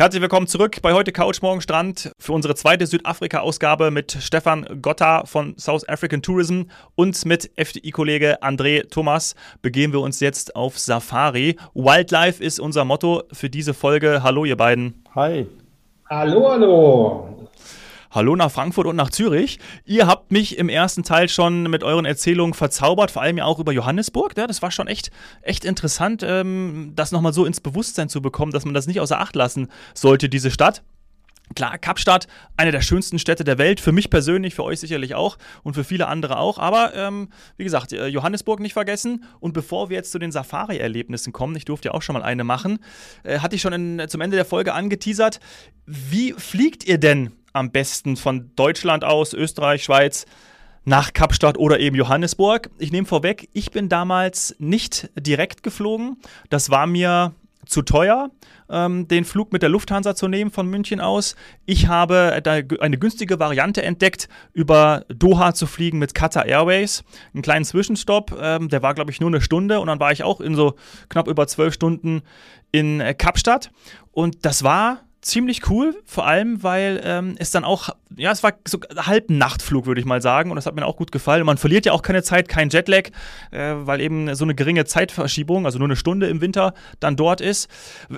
Herzlich willkommen zurück bei heute Couch Morgen Strand für unsere zweite Südafrika-Ausgabe mit Stefan Gotta von South African Tourism und mit FDI-Kollege André Thomas begeben wir uns jetzt auf Safari. Wildlife ist unser Motto für diese Folge. Hallo, ihr beiden. Hi. Hallo, hallo. Hallo nach Frankfurt und nach Zürich. Ihr habt mich im ersten Teil schon mit euren Erzählungen verzaubert, vor allem ja auch über Johannesburg. Ja, das war schon echt, echt interessant, ähm, das nochmal so ins Bewusstsein zu bekommen, dass man das nicht außer Acht lassen sollte, diese Stadt. Klar, Kapstadt, eine der schönsten Städte der Welt, für mich persönlich, für euch sicherlich auch und für viele andere auch. Aber ähm, wie gesagt, äh, Johannesburg nicht vergessen. Und bevor wir jetzt zu den Safari-Erlebnissen kommen, ich durfte ja auch schon mal eine machen, äh, hatte ich schon in, zum Ende der Folge angeteasert. Wie fliegt ihr denn am besten von Deutschland aus, Österreich, Schweiz nach Kapstadt oder eben Johannesburg. Ich nehme vorweg, ich bin damals nicht direkt geflogen. Das war mir zu teuer, ähm, den Flug mit der Lufthansa zu nehmen von München aus. Ich habe eine günstige Variante entdeckt, über Doha zu fliegen mit Qatar Airways. Einen kleinen Zwischenstopp, ähm, der war, glaube ich, nur eine Stunde und dann war ich auch in so knapp über zwölf Stunden in äh, Kapstadt. Und das war ziemlich cool, vor allem, weil ähm, es dann auch, ja, es war so halb Nachtflug, würde ich mal sagen, und das hat mir auch gut gefallen. Und man verliert ja auch keine Zeit, kein Jetlag, äh, weil eben so eine geringe Zeitverschiebung, also nur eine Stunde im Winter, dann dort ist.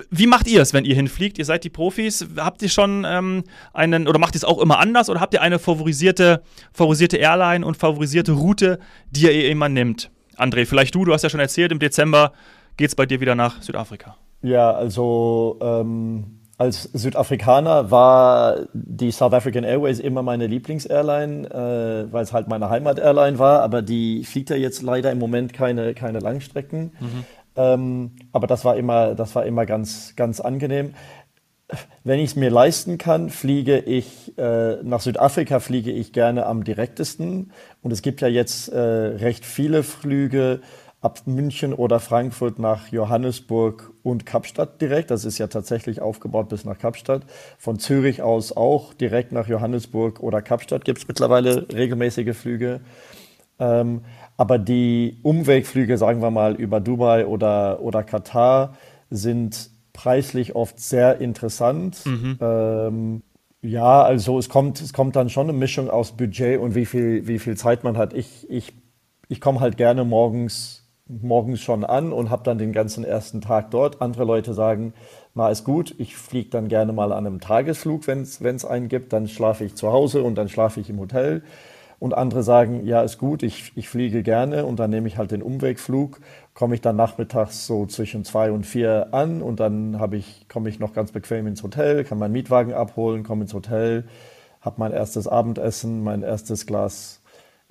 Wie macht ihr es, wenn ihr hinfliegt? Ihr seid die Profis. Habt ihr schon ähm, einen, oder macht ihr es auch immer anders, oder habt ihr eine favorisierte, favorisierte Airline und favorisierte Route, die ihr immer nimmt? André, vielleicht du, du hast ja schon erzählt, im Dezember geht es bei dir wieder nach Südafrika. Ja, also ähm als Südafrikaner war die South African Airways immer meine Lieblingsairline, äh, weil es halt meine Heimat-Airline war, aber die fliegt ja jetzt leider im Moment keine, keine Langstrecken. Mhm. Ähm, aber das war immer, das war immer ganz, ganz angenehm. Wenn ich es mir leisten kann, fliege ich äh, nach Südafrika fliege ich gerne am direktesten. Und es gibt ja jetzt äh, recht viele Flüge ab München oder Frankfurt nach Johannesburg und Kapstadt direkt. Das ist ja tatsächlich aufgebaut bis nach Kapstadt. Von Zürich aus auch direkt nach Johannesburg oder Kapstadt gibt es mittlerweile regelmäßige Flüge. Ähm, aber die Umwegflüge, sagen wir mal, über Dubai oder, oder Katar sind preislich oft sehr interessant. Mhm. Ähm, ja, also es kommt, es kommt dann schon eine Mischung aus Budget und wie viel, wie viel Zeit man hat. Ich, ich, ich komme halt gerne morgens morgens schon an und habe dann den ganzen ersten Tag dort. Andere Leute sagen, na ist gut, ich fliege dann gerne mal an einem Tagesflug, wenn es einen gibt, dann schlafe ich zu Hause und dann schlafe ich im Hotel. Und andere sagen, ja ist gut, ich, ich fliege gerne und dann nehme ich halt den Umwegflug, komme ich dann nachmittags so zwischen zwei und vier an und dann ich, komme ich noch ganz bequem ins Hotel, kann meinen Mietwagen abholen, komme ins Hotel, habe mein erstes Abendessen, mein erstes Glas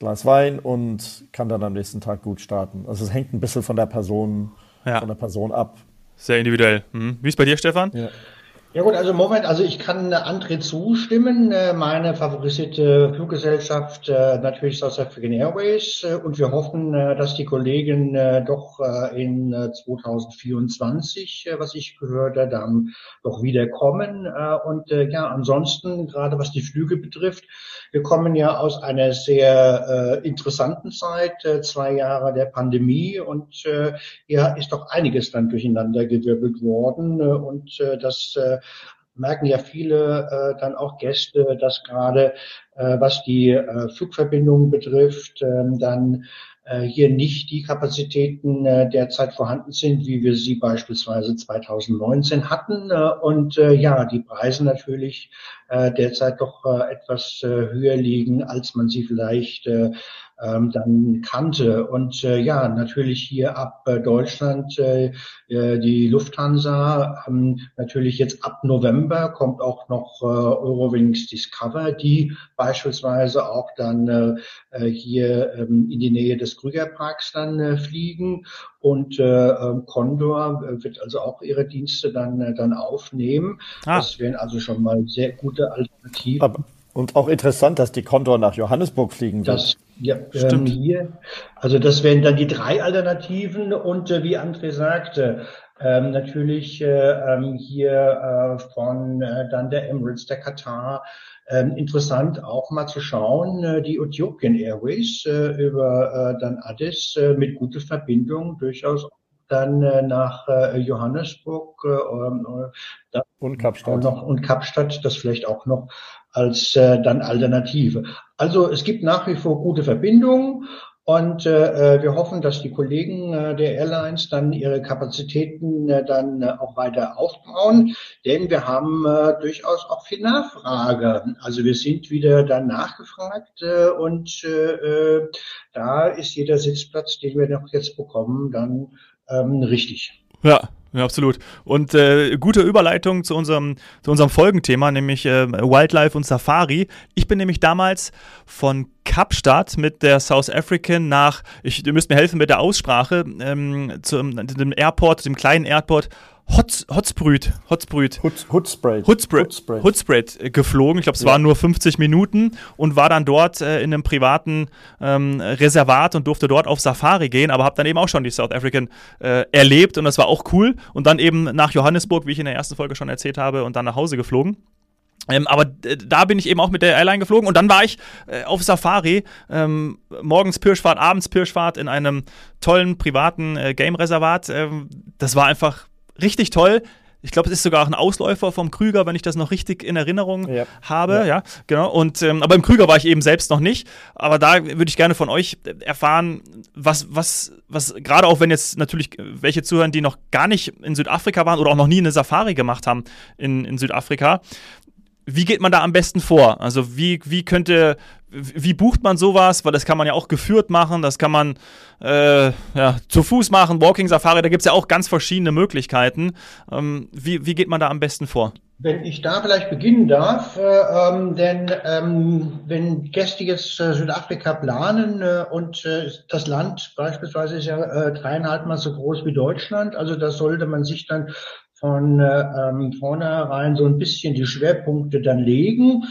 Glas Wein und kann dann am nächsten Tag gut starten. Also es hängt ein bisschen von der Person, ja. von der Person ab. Sehr individuell. Hm. Wie ist bei dir, Stefan? Ja. Ja gut, also Moment, also ich kann André zustimmen. Äh, meine favorisierte Fluggesellschaft äh, natürlich South African Airways äh, und wir hoffen, dass die Kollegen doch in 2024, was ich gehört habe, dann doch wieder kommen. Und ja, ansonsten, gerade was die Flüge betrifft, wir kommen ja aus einer sehr interessanten Zeit, zwei Jahre der Pandemie und ja, ist doch einiges dann durcheinander gewirbelt worden und das merken ja viele äh, dann auch Gäste, dass gerade äh, was die äh, Flugverbindungen betrifft, äh, dann äh, hier nicht die Kapazitäten äh, derzeit vorhanden sind, wie wir sie beispielsweise 2019 hatten. Äh, und äh, ja, die Preise natürlich äh, derzeit doch äh, etwas äh, höher liegen, als man sie vielleicht äh, ähm, dann kannte. Und äh, ja, natürlich hier ab äh, Deutschland äh, äh, die Lufthansa, ähm, natürlich jetzt ab November kommt auch noch äh, Eurowings Discover, die beispielsweise auch dann äh, äh hier ähm, in die Nähe des Krügerparks dann äh, fliegen. Und äh, ähm, Condor äh, wird also auch ihre Dienste dann, dann aufnehmen. Ah. Das wären also schon mal sehr gute Alternativen. Aber und auch interessant, dass die Condor nach Johannesburg fliegen wird. Das, ja, Stimmt. Ähm, hier, also das wären dann die drei Alternativen und äh, wie André sagte, ähm, natürlich äh, ähm, hier äh, von äh, dann der Emirates, der Katar. Ähm, interessant auch mal zu schauen, äh, die Ethiopian Airways äh, über äh, dann Addis äh, mit guter Verbindung durchaus dann äh, nach äh, Johannesburg ähm, äh, und Kapstadt. Noch, und Kapstadt, das vielleicht auch noch als äh, dann Alternative. Also es gibt nach wie vor gute Verbindungen und äh, wir hoffen, dass die Kollegen äh, der Airlines dann ihre Kapazitäten äh, dann äh, auch weiter aufbauen, denn wir haben äh, durchaus auch viel Nachfrage. Also wir sind wieder dann nachgefragt äh, und äh, äh, da ist jeder Sitzplatz, den wir noch jetzt bekommen, dann ähm, richtig. Ja, ja, absolut. Und äh, gute Überleitung zu unserem, zu unserem Folgenthema, nämlich äh, Wildlife und Safari. Ich bin nämlich damals von Kapstadt mit der South African nach, ich, ihr müsst mir helfen mit der Aussprache, ähm, zum dem Airport, dem kleinen Airport Hot, Hotsprüt, Hotsprüt, Hotsprayt, Hotsprayt, Hotsprayt geflogen. Ich glaube, es ja. waren nur 50 Minuten und war dann dort äh, in einem privaten ähm, Reservat und durfte dort auf Safari gehen, aber habe dann eben auch schon die South African äh, erlebt und das war auch cool. Und dann eben nach Johannesburg, wie ich in der ersten Folge schon erzählt habe, und dann nach Hause geflogen. Ähm, aber da bin ich eben auch mit der Airline geflogen und dann war ich äh, auf Safari, ähm, morgens Pirschfahrt, abends Pirschfahrt in einem tollen privaten äh, Game-Reservat. Ähm, das war einfach richtig toll. Ich glaube, es ist sogar auch ein Ausläufer vom Krüger, wenn ich das noch richtig in Erinnerung ja. habe. Ja. ja. genau. Und ähm, aber im Krüger war ich eben selbst noch nicht. Aber da würde ich gerne von euch erfahren, was, was, was, gerade auch wenn jetzt natürlich welche zuhören, die noch gar nicht in Südafrika waren oder auch noch nie eine Safari gemacht haben in, in Südafrika, wie geht man da am besten vor? Also wie, wie könnte, wie bucht man sowas? Weil das kann man ja auch geführt machen, das kann man äh, ja, zu Fuß machen, Walking Safari, da gibt es ja auch ganz verschiedene Möglichkeiten. Ähm, wie, wie geht man da am besten vor? Wenn ich da vielleicht beginnen darf, äh, ähm, denn ähm, wenn Gäste jetzt äh, Südafrika planen äh, und äh, das Land beispielsweise ist ja äh, dreieinhalb Mal so groß wie Deutschland, also da sollte man sich dann von äh, ähm, vornherein so ein bisschen die Schwerpunkte dann legen,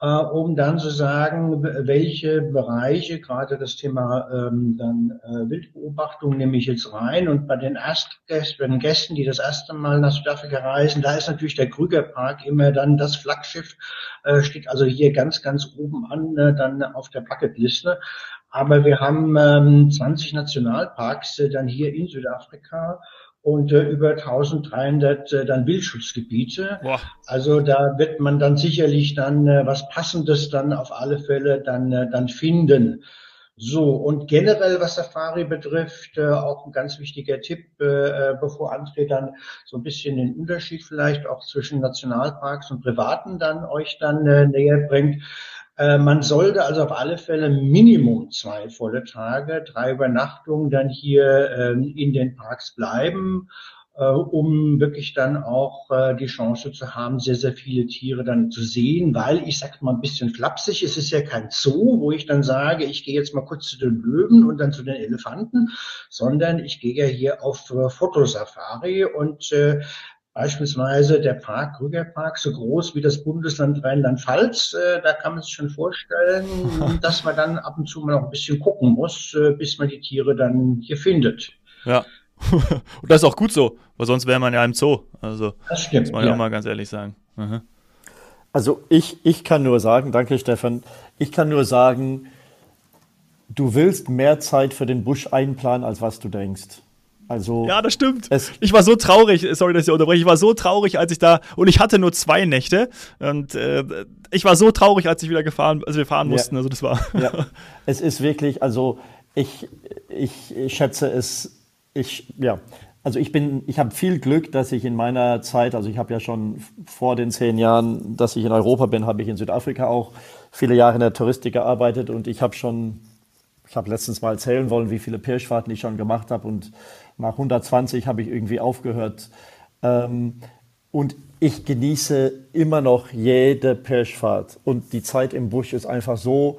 äh, um dann zu sagen, welche Bereiche, gerade das Thema ähm, dann äh, Wildbeobachtung nehme ich jetzt rein. Und bei den Erstgästen, bei den Gästen, die das erste Mal nach Südafrika reisen, da ist natürlich der Krügerpark immer dann das Flaggschiff, äh, steht also hier ganz, ganz oben an, äh, dann auf der Bucketliste. Aber wir haben ähm, 20 Nationalparks äh, dann hier in Südafrika und äh, über 1300 äh, dann Wildschutzgebiete. Boah. Also da wird man dann sicherlich dann äh, was Passendes dann auf alle Fälle dann, äh, dann finden. So, und generell, was Safari betrifft, äh, auch ein ganz wichtiger Tipp, äh, äh bevor André dann so ein bisschen den Unterschied vielleicht auch zwischen Nationalparks und Privaten dann euch dann äh, näher bringt. Äh, man sollte also auf alle Fälle Minimum zwei volle Tage, drei Übernachtungen dann hier ähm, in den Parks bleiben, äh, um wirklich dann auch äh, die Chance zu haben, sehr, sehr viele Tiere dann zu sehen, weil ich sage mal ein bisschen flapsig, es ist ja kein Zoo, wo ich dann sage, ich gehe jetzt mal kurz zu den Löwen und dann zu den Elefanten, sondern ich gehe ja hier auf Fotosafari und Beispielsweise der Park, Rügerpark, so groß wie das Bundesland Rheinland-Pfalz. Äh, da kann man sich schon vorstellen, dass man dann ab und zu mal noch ein bisschen gucken muss, äh, bis man die Tiere dann hier findet. Ja. und das ist auch gut so, weil sonst wäre man ja im Zoo. Also, das stimmt. Muss man ja auch mal ganz ehrlich sagen. Mhm. Also ich, ich kann nur sagen, danke Stefan, ich kann nur sagen, du willst mehr Zeit für den Busch einplanen, als was du denkst. Also ja, das stimmt. Ich war so traurig, sorry, dass ich unterbreche, ich war so traurig, als ich da, und ich hatte nur zwei Nächte und äh, ich war so traurig, als ich wieder gefahren, also wir fahren mussten, ja. also das war. Ja. Es ist wirklich, also ich, ich, ich schätze es, ich, ja, also ich bin, ich habe viel Glück, dass ich in meiner Zeit, also ich habe ja schon vor den zehn Jahren, dass ich in Europa bin, habe ich in Südafrika auch viele Jahre in der Touristik gearbeitet und ich habe schon, ich habe letztens mal erzählen wollen, wie viele Pirschfahrten ich schon gemacht habe und nach 120 habe ich irgendwie aufgehört. Ähm, und ich genieße immer noch jede Pirschfahrt. Und die Zeit im Busch ist einfach so,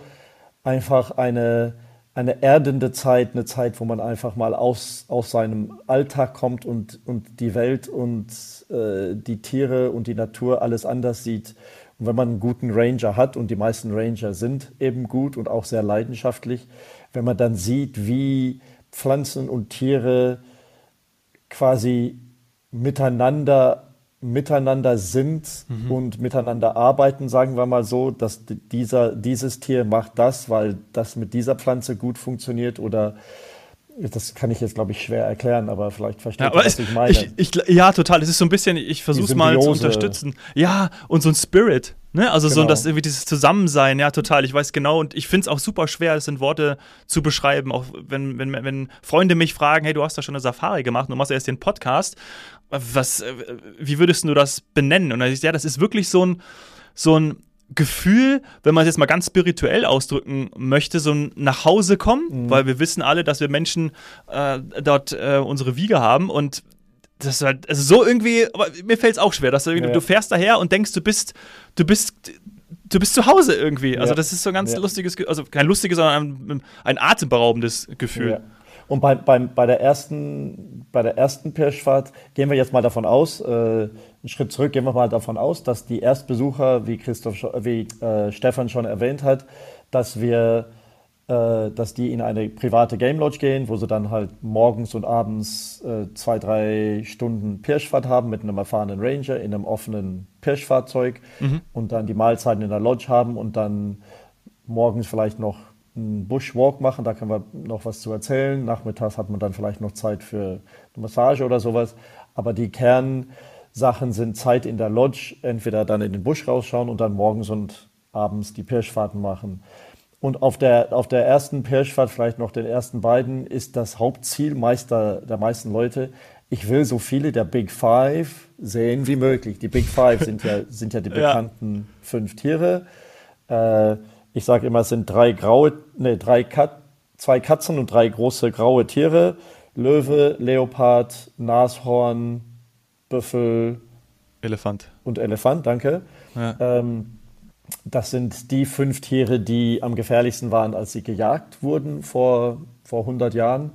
einfach eine, eine erdende Zeit, eine Zeit, wo man einfach mal aus, aus seinem Alltag kommt und, und die Welt und äh, die Tiere und die Natur alles anders sieht. Und wenn man einen guten Ranger hat, und die meisten Ranger sind eben gut und auch sehr leidenschaftlich, wenn man dann sieht, wie Pflanzen und Tiere quasi miteinander miteinander sind mhm. und miteinander arbeiten, sagen wir mal so, dass dieser, dieses Tier macht das, weil das mit dieser Pflanze gut funktioniert oder das kann ich jetzt, glaube ich, schwer erklären, aber vielleicht versteht ja, ihr, was ich meine. Ich, ich, ja, total. Es ist so ein bisschen, ich versuche es mal zu unterstützen. Ja, und so ein Spirit. Ne? Also genau. so das irgendwie dieses Zusammensein, ja, total. Ich weiß genau und ich finde es auch super schwer, das in Worte zu beschreiben. Auch wenn, wenn, wenn Freunde mich fragen, hey, du hast da schon eine Safari gemacht und du machst erst den Podcast. Was, äh, wie würdest du das benennen? Und dann ist ja, das ist wirklich so ein, so ein Gefühl, wenn man es jetzt mal ganz spirituell ausdrücken möchte, so ein nach Hause kommen, mhm. weil wir wissen alle, dass wir Menschen äh, dort äh, unsere Wiege haben und das ist halt, also so irgendwie, aber mir fällt es auch schwer, dass du, ja. du fährst daher und denkst, du bist, du bist, du bist zu Hause irgendwie. Also ja. das ist so ein ganz ja. lustiges, also kein lustiges, sondern ein, ein atemberaubendes Gefühl. Und bei, bei, bei der ersten, bei der ersten Pirschfahrt gehen wir jetzt mal davon aus, äh, einen Schritt zurück, gehen wir mal davon aus, dass die Erstbesucher, wie Christoph, wie äh, Stefan schon erwähnt hat, dass wir, äh, dass die in eine private Game Lodge gehen, wo sie dann halt morgens und abends äh, zwei, drei Stunden Pirschfahrt haben mit einem erfahrenen Ranger in einem offenen Pirschfahrzeug mhm. und dann die Mahlzeiten in der Lodge haben und dann morgens vielleicht noch einen Bushwalk machen, da können wir noch was zu erzählen. Nachmittags hat man dann vielleicht noch Zeit für eine Massage oder sowas. Aber die Kernsachen sind Zeit in der Lodge, entweder dann in den Busch rausschauen und dann morgens und abends die Pirschfahrten machen. Und auf der, auf der ersten Pirschfahrt, vielleicht noch den ersten beiden, ist das Hauptziel meister, der meisten Leute, ich will so viele der Big Five sehen wie möglich. Die Big Five sind ja, sind ja die bekannten ja. fünf Tiere. Äh, ich sage immer, es sind drei graue, nee, drei Kat zwei Katzen und drei große graue Tiere. Löwe, Leopard, Nashorn, Büffel. Elefant. Und Elefant, danke. Ja. Ähm, das sind die fünf Tiere, die am gefährlichsten waren, als sie gejagt wurden vor, vor 100 Jahren.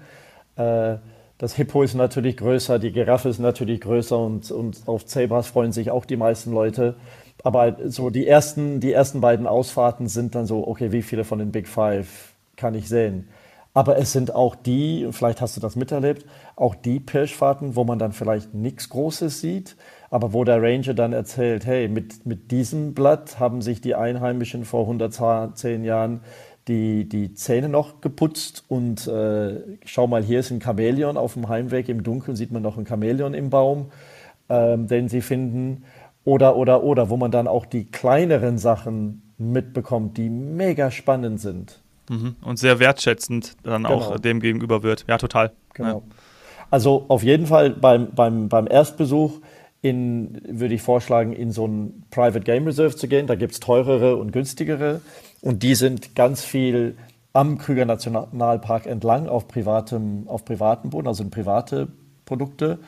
Äh, das Hippo ist natürlich größer, die Giraffe ist natürlich größer und, und auf Zebras freuen sich auch die meisten Leute. Aber so die ersten, die ersten beiden Ausfahrten sind dann so, okay, wie viele von den Big Five kann ich sehen? Aber es sind auch die, vielleicht hast du das miterlebt, auch die Pirschfahrten, wo man dann vielleicht nichts Großes sieht, aber wo der Ranger dann erzählt, hey, mit, mit diesem Blatt haben sich die Einheimischen vor 110 Jahren die, die Zähne noch geputzt und äh, schau mal, hier ist ein Chamäleon auf dem Heimweg, im Dunkeln sieht man noch ein Chamäleon im Baum, äh, den sie finden. Oder, oder, oder, wo man dann auch die kleineren Sachen mitbekommt, die mega spannend sind. Mhm. Und sehr wertschätzend dann genau. auch dem gegenüber wird. Ja, total. Genau. Ja. Also auf jeden Fall beim, beim, beim Erstbesuch in, würde ich vorschlagen, in so ein Private Game Reserve zu gehen. Da gibt es teurere und günstigere. Und die sind ganz viel am Krüger Nationalpark entlang auf privatem, auf privatem Boden, also in private Produkte,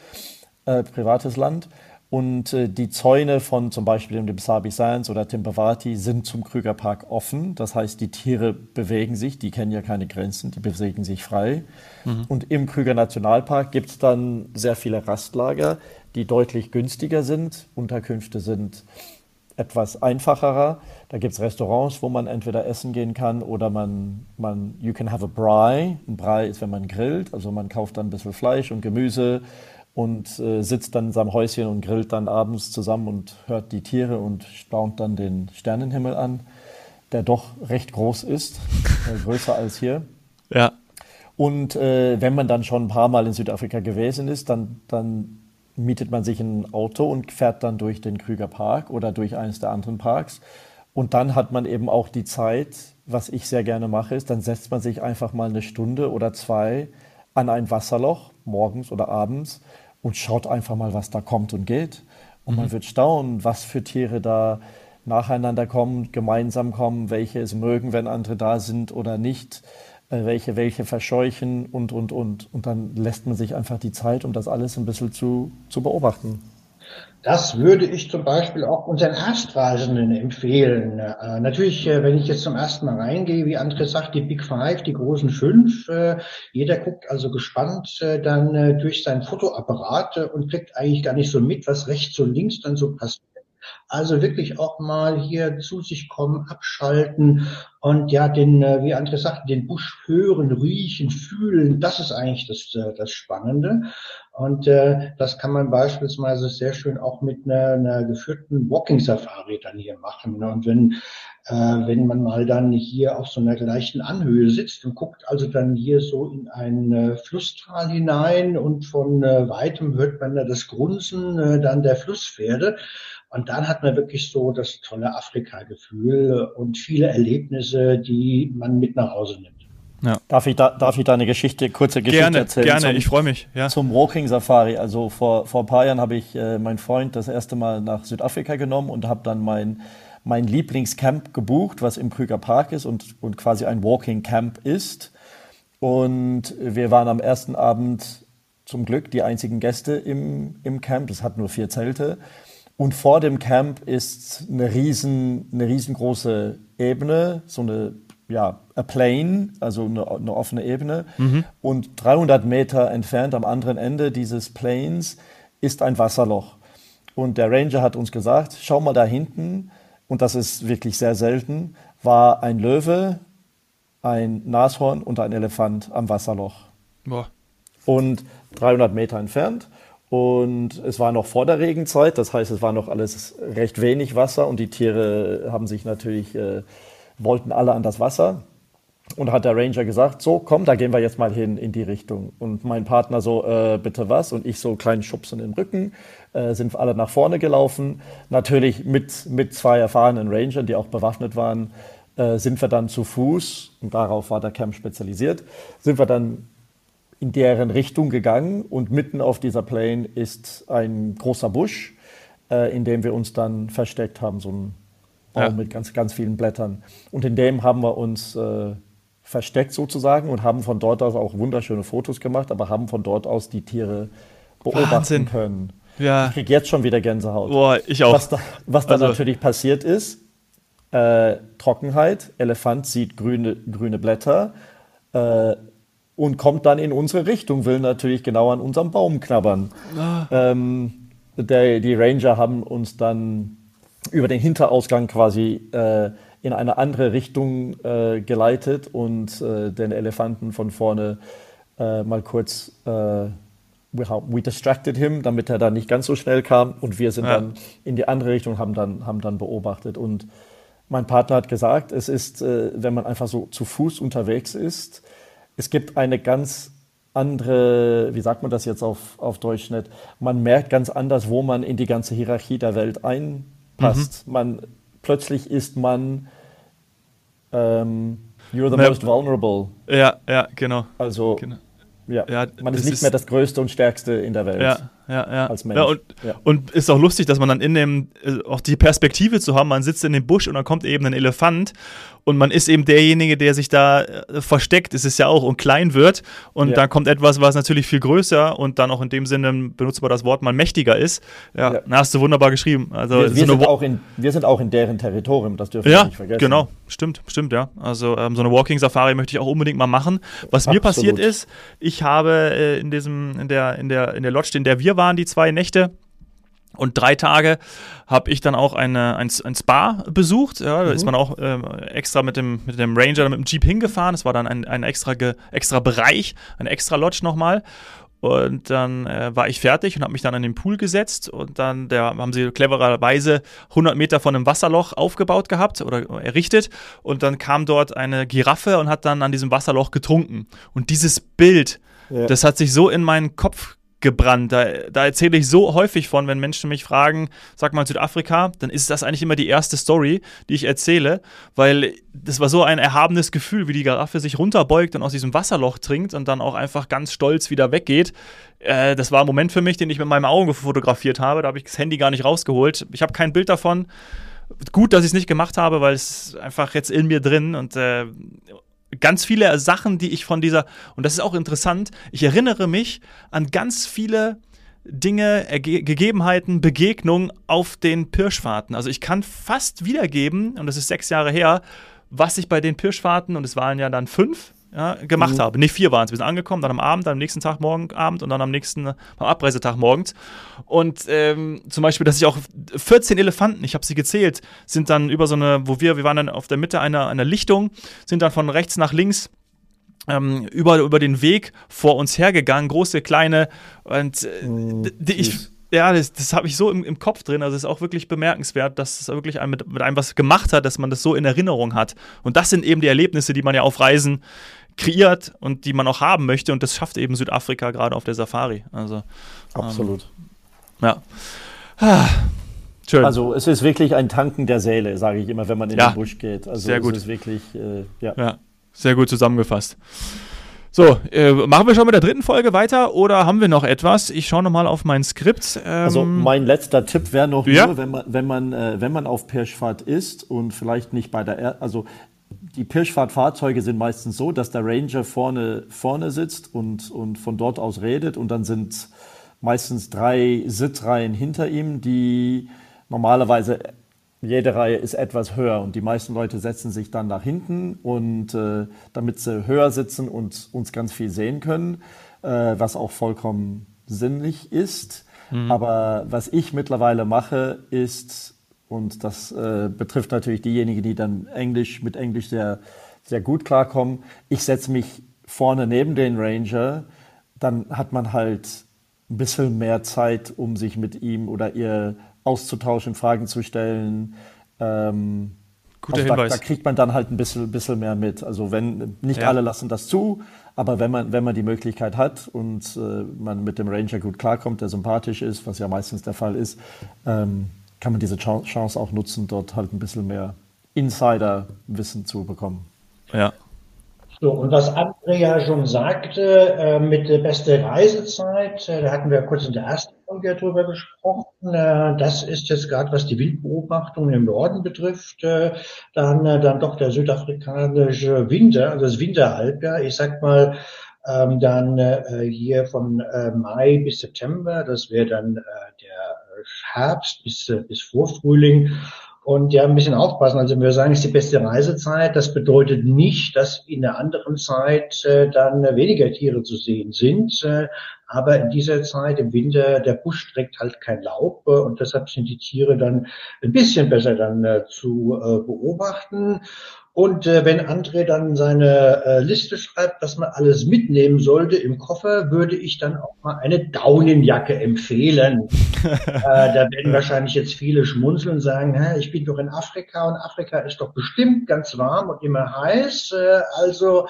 äh, privates Land. Und äh, die Zäune von zum Beispiel dem Sabi Sands oder Timbavati sind zum Krügerpark offen. Das heißt, die Tiere bewegen sich, die kennen ja keine Grenzen, die bewegen sich frei. Mhm. Und im Krüger Nationalpark gibt es dann sehr viele Rastlager, die deutlich günstiger sind. Unterkünfte sind etwas einfacherer. Da gibt es Restaurants, wo man entweder essen gehen kann oder man, man, you can have a braai. Ein Braai ist, wenn man grillt, also man kauft dann ein bisschen Fleisch und Gemüse und äh, sitzt dann in seinem Häuschen und grillt dann abends zusammen und hört die Tiere und staunt dann den Sternenhimmel an, der doch recht groß ist, äh, größer als hier. Ja. Und äh, wenn man dann schon ein paar Mal in Südafrika gewesen ist, dann, dann mietet man sich ein Auto und fährt dann durch den Krüger Park oder durch eines der anderen Parks. Und dann hat man eben auch die Zeit, was ich sehr gerne mache, ist, dann setzt man sich einfach mal eine Stunde oder zwei an ein Wasserloch, morgens oder abends, und schaut einfach mal, was da kommt und geht. Und mhm. man wird staunen, was für Tiere da nacheinander kommen, gemeinsam kommen, welche es mögen, wenn andere da sind oder nicht, äh, welche welche verscheuchen und, und, und. Und dann lässt man sich einfach die Zeit, um das alles ein bisschen zu, zu beobachten. Das würde ich zum Beispiel auch unseren Erstreisenden empfehlen. Äh, natürlich, äh, wenn ich jetzt zum ersten Mal reingehe, wie André sagt, die Big Five, die großen fünf, äh, jeder guckt also gespannt äh, dann äh, durch sein Fotoapparat äh, und kriegt eigentlich gar nicht so mit, was rechts und links dann so passiert. Also wirklich auch mal hier zu sich kommen, abschalten und ja, den, äh, wie André sagte, den Busch hören, riechen, fühlen, das ist eigentlich das, äh, das Spannende. Und äh, das kann man beispielsweise sehr schön auch mit einer, einer geführten Walking-Safari dann hier machen. Und wenn äh, wenn man mal dann hier auf so einer gleichen Anhöhe sitzt und guckt also dann hier so in ein äh, Flusstal hinein und von äh, weitem hört man da das Grunzen äh, dann der Flusspferde. Und dann hat man wirklich so das tolle Afrika-Gefühl und viele Erlebnisse, die man mit nach Hause nimmt. Ja. Darf, ich da, darf ich da eine Geschichte, kurze Geschichte gerne, erzählen? Gerne, zum, ich freue mich. Ja. Zum Walking Safari. Also vor, vor ein paar Jahren habe ich äh, meinen Freund das erste Mal nach Südafrika genommen und habe dann mein mein Lieblingscamp gebucht, was im Krüger Park ist und, und quasi ein Walking Camp ist. Und wir waren am ersten Abend zum Glück die einzigen Gäste im, im Camp. Es hat nur vier Zelte. Und vor dem Camp ist eine, riesen, eine riesengroße Ebene, so eine, ja, a plane, also eine, eine offene Ebene. Mhm. Und 300 Meter entfernt am anderen Ende dieses Plains ist ein Wasserloch. Und der Ranger hat uns gesagt, schau mal da hinten, und das ist wirklich sehr selten, war ein Löwe, ein Nashorn und ein Elefant am Wasserloch. Boah. Und 300 Meter entfernt. Und es war noch vor der Regenzeit, das heißt, es war noch alles recht wenig Wasser und die Tiere haben sich natürlich, äh, wollten alle an das Wasser. Und hat der Ranger gesagt, so komm, da gehen wir jetzt mal hin in die Richtung. Und mein Partner so, äh, bitte was? Und ich so kleinen Schubsen im Rücken, äh, sind alle nach vorne gelaufen. Natürlich mit, mit zwei erfahrenen Rangern, die auch bewaffnet waren, äh, sind wir dann zu Fuß, und darauf war der Camp spezialisiert, sind wir dann in deren Richtung gegangen und mitten auf dieser Plane ist ein großer Busch, äh, in dem wir uns dann versteckt haben, so ein Baum ja. mit ganz, ganz vielen Blättern. Und in dem haben wir uns äh, versteckt sozusagen und haben von dort aus auch wunderschöne Fotos gemacht, aber haben von dort aus die Tiere beobachten Wahnsinn. können. Ja. Ich kriege jetzt schon wieder Gänsehaut. Boah, ich auch. Was da, was da also. natürlich passiert ist, äh, Trockenheit, Elefant sieht grüne, grüne Blätter äh, und kommt dann in unsere Richtung, will natürlich genau an unserem Baum knabbern. Ah. Ähm, der, die Ranger haben uns dann über den Hinterausgang quasi äh, in eine andere Richtung äh, geleitet und äh, den Elefanten von vorne äh, mal kurz äh, we, distracted him, damit er dann nicht ganz so schnell kam und wir sind ja. dann in die andere Richtung haben dann haben dann beobachtet und mein Partner hat gesagt, es ist, äh, wenn man einfach so zu Fuß unterwegs ist, es gibt eine ganz andere, wie sagt man das jetzt auf, auf Deutsch nicht, man merkt ganz anders, wo man in die ganze Hierarchie der Welt einpasst. Mhm. Man plötzlich ist man ähm, You're the most vulnerable. Ja, ja, genau. Also, genau. Ja, ja man ist nicht ist mehr das Größte und Stärkste in der Welt. Ja, ja, ja. Als Mensch. Ja und, ja. und ist auch lustig, dass man dann in dem, äh, auch die Perspektive zu haben, man sitzt in dem Busch und dann kommt eben ein Elefant und man ist eben derjenige, der sich da äh, versteckt, ist es ja auch und klein wird und ja. dann kommt etwas, was natürlich viel größer und dann auch in dem Sinne benutzt man das Wort mal mächtiger ist. Ja, ja. hast du wunderbar geschrieben. Also wir, wir, so sind auch in, wir sind auch in deren Territorium, das dürfen wir nicht vergessen. Genau, stimmt, stimmt, ja. Also ähm, so eine Walking Safari möchte ich auch unbedingt mal machen. Was Absolut. mir passiert ist, ich habe äh, in diesem, in der, in der, in der Lodge, in der wir waren, die zwei Nächte, und drei Tage habe ich dann auch eine, ein, ein Spa besucht. Ja, da mhm. ist man auch äh, extra mit dem, mit dem Ranger, mit dem Jeep hingefahren. Es war dann ein, ein extra, ge, extra Bereich, ein extra Lodge nochmal. Und dann äh, war ich fertig und habe mich dann an den Pool gesetzt und dann der, haben sie clevererweise 100 Meter von einem Wasserloch aufgebaut gehabt oder errichtet und dann kam dort eine Giraffe und hat dann an diesem Wasserloch getrunken. Und dieses Bild, ja. das hat sich so in meinen Kopf gebrannt. Da, da erzähle ich so häufig von, wenn Menschen mich fragen, sag mal Südafrika, dann ist das eigentlich immer die erste Story, die ich erzähle, weil das war so ein erhabenes Gefühl, wie die Giraffe sich runterbeugt und aus diesem Wasserloch trinkt und dann auch einfach ganz stolz wieder weggeht. Äh, das war ein Moment für mich, den ich mit meinem Auge fotografiert habe. Da habe ich das Handy gar nicht rausgeholt. Ich habe kein Bild davon. Gut, dass ich es nicht gemacht habe, weil es einfach jetzt in mir drin und äh, ganz viele Sachen, die ich von dieser, und das ist auch interessant, ich erinnere mich an ganz viele Dinge, Erge Gegebenheiten, Begegnungen auf den Pirschfahrten. Also ich kann fast wiedergeben, und das ist sechs Jahre her, was ich bei den Pirschfahrten, und es waren ja dann fünf, ja, gemacht mhm. habe. Nee, vier waren es. Wir sind angekommen, dann am Abend, dann am nächsten Tag morgen Abend und dann am nächsten, am Abreisetag morgens. Und ähm, zum Beispiel, dass ich auch 14 Elefanten, ich habe sie gezählt, sind dann über so eine, wo wir, wir waren dann auf der Mitte einer, einer Lichtung, sind dann von rechts nach links ähm, über, über den Weg vor uns hergegangen, große, kleine und äh, mhm, ich ja, das, das habe ich so im, im, Kopf drin. Also es ist auch wirklich bemerkenswert, dass es wirklich einem mit, mit, einem was gemacht hat, dass man das so in Erinnerung hat. Und das sind eben die Erlebnisse, die man ja auf Reisen kreiert und die man auch haben möchte. Und das schafft eben Südafrika gerade auf der Safari. Also absolut. Ähm, ja. Ah, schön. Also es ist wirklich ein Tanken der Seele, sage ich immer, wenn man in ja, den Busch geht. Also sehr gut. es ist wirklich, äh, ja. ja. Sehr gut zusammengefasst. So, äh, machen wir schon mit der dritten Folge weiter oder haben wir noch etwas? Ich schaue nochmal auf mein Skript. Ähm also mein letzter Tipp wäre noch ja? nur, wenn man, wenn man, äh, wenn man auf Pirschfahrt ist und vielleicht nicht bei der, er also die Pirschfahrtfahrzeuge sind meistens so, dass der Ranger vorne, vorne sitzt und, und von dort aus redet und dann sind meistens drei Sitzreihen hinter ihm, die normalerweise jede Reihe ist etwas höher und die meisten Leute setzen sich dann nach hinten und äh, damit sie höher sitzen und uns ganz viel sehen können, äh, was auch vollkommen sinnlich ist. Mhm. Aber was ich mittlerweile mache, ist, und das äh, betrifft natürlich diejenigen, die dann Englisch mit Englisch sehr, sehr gut klarkommen, ich setze mich vorne neben den Ranger, dann hat man halt ein bisschen mehr Zeit, um sich mit ihm oder ihr auszutauschen, Fragen zu stellen. Ähm, Guter also Hinweis. Da, da, kriegt man dann halt ein bisschen, bisschen mehr mit. Also wenn nicht ja. alle lassen das zu, aber wenn man, wenn man die Möglichkeit hat und äh, man mit dem Ranger gut klarkommt, der sympathisch ist, was ja meistens der Fall ist, ähm, kann man diese Chance auch nutzen, dort halt ein bisschen mehr Insider-Wissen zu bekommen. Ja, so, und was Andrea schon sagte, äh, mit der beste Reisezeit, äh, da hatten wir kurz in der ersten Folge drüber gesprochen, äh, das ist jetzt gerade, was die Windbeobachtung im Norden betrifft, äh, dann, äh, dann doch der südafrikanische Winter, also das Winterhalbjahr, ich sag mal, ähm, dann äh, hier von äh, Mai bis September, das wäre dann äh, der Herbst bis, äh, bis Vorfrühling. Und ja, ein bisschen aufpassen. Also wir sagen, es ist die beste Reisezeit. Das bedeutet nicht, dass in der anderen Zeit äh, dann weniger Tiere zu sehen sind. Äh, aber in dieser Zeit im Winter, der Busch trägt halt kein Laub äh, und deshalb sind die Tiere dann ein bisschen besser dann äh, zu äh, beobachten. Und äh, wenn André dann seine äh, Liste schreibt, was man alles mitnehmen sollte im Koffer, würde ich dann auch mal eine Daunenjacke empfehlen. äh, da werden wahrscheinlich jetzt viele schmunzeln und sagen, Hä, ich bin doch in Afrika und Afrika ist doch bestimmt ganz warm und immer heiß. Äh, also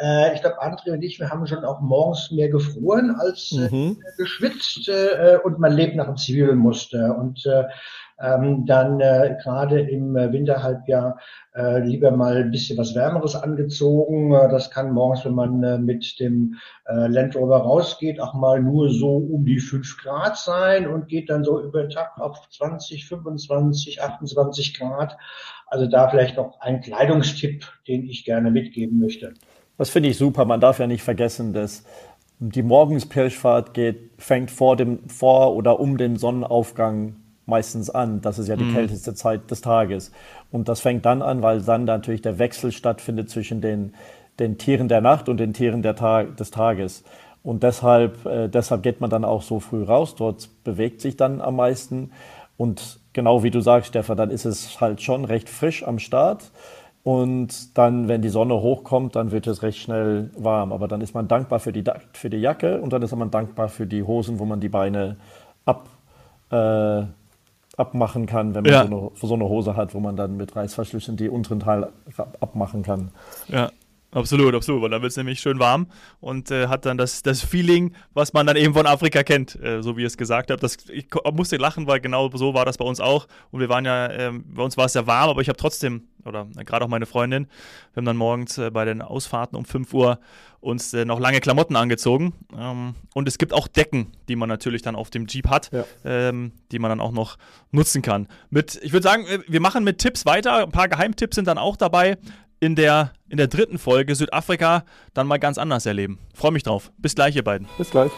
äh, ich glaube, André und ich, wir haben schon auch morgens mehr gefroren als äh, mhm. geschwitzt äh, und man lebt nach dem Zwiebelmuster. Und äh, ähm, dann äh, gerade im äh, Winterhalbjahr äh, lieber mal ein bisschen was Wärmeres angezogen. Äh, das kann morgens, wenn man äh, mit dem äh, Land Rover rausgeht, auch mal nur so um die fünf Grad sein und geht dann so über Tag auf 20, 25, 28 Grad. Also da vielleicht noch ein Kleidungstipp, den ich gerne mitgeben möchte. Das finde ich super. Man darf ja nicht vergessen, dass die Morgenspirschfahrt geht, fängt vor dem, vor oder um den Sonnenaufgang meistens an. Das ist ja die mhm. kälteste Zeit des Tages. Und das fängt dann an, weil dann natürlich der Wechsel stattfindet zwischen den, den Tieren der Nacht und den Tieren der Tag, des Tages. Und deshalb, äh, deshalb geht man dann auch so früh raus. Dort bewegt sich dann am meisten. Und genau wie du sagst, Stefan, dann ist es halt schon recht frisch am Start. Und dann, wenn die Sonne hochkommt, dann wird es recht schnell warm. Aber dann ist man dankbar für die, für die Jacke und dann ist man dankbar für die Hosen, wo man die Beine ab, äh, abmachen kann, wenn man ja. so, eine, so, eine, Hose hat, wo man dann mit Reißverschlüssen die unteren Teil abmachen kann. Ja. Absolut, absolut, weil dann wird es nämlich schön warm und äh, hat dann das, das Feeling, was man dann eben von Afrika kennt, äh, so wie ihr es gesagt habt. Das, ich musste lachen, weil genau so war das bei uns auch. Und wir waren ja, äh, bei uns war es ja warm, aber ich habe trotzdem, oder äh, gerade auch meine Freundin, wir haben dann morgens äh, bei den Ausfahrten um 5 Uhr uns äh, noch lange Klamotten angezogen. Ähm, und es gibt auch Decken, die man natürlich dann auf dem Jeep hat, ja. ähm, die man dann auch noch nutzen kann. Mit, ich würde sagen, wir machen mit Tipps weiter. Ein paar Geheimtipps sind dann auch dabei in der, in der dritten Folge Südafrika dann mal ganz anders erleben. Freue mich drauf. Bis gleich, ihr beiden. Bis gleich.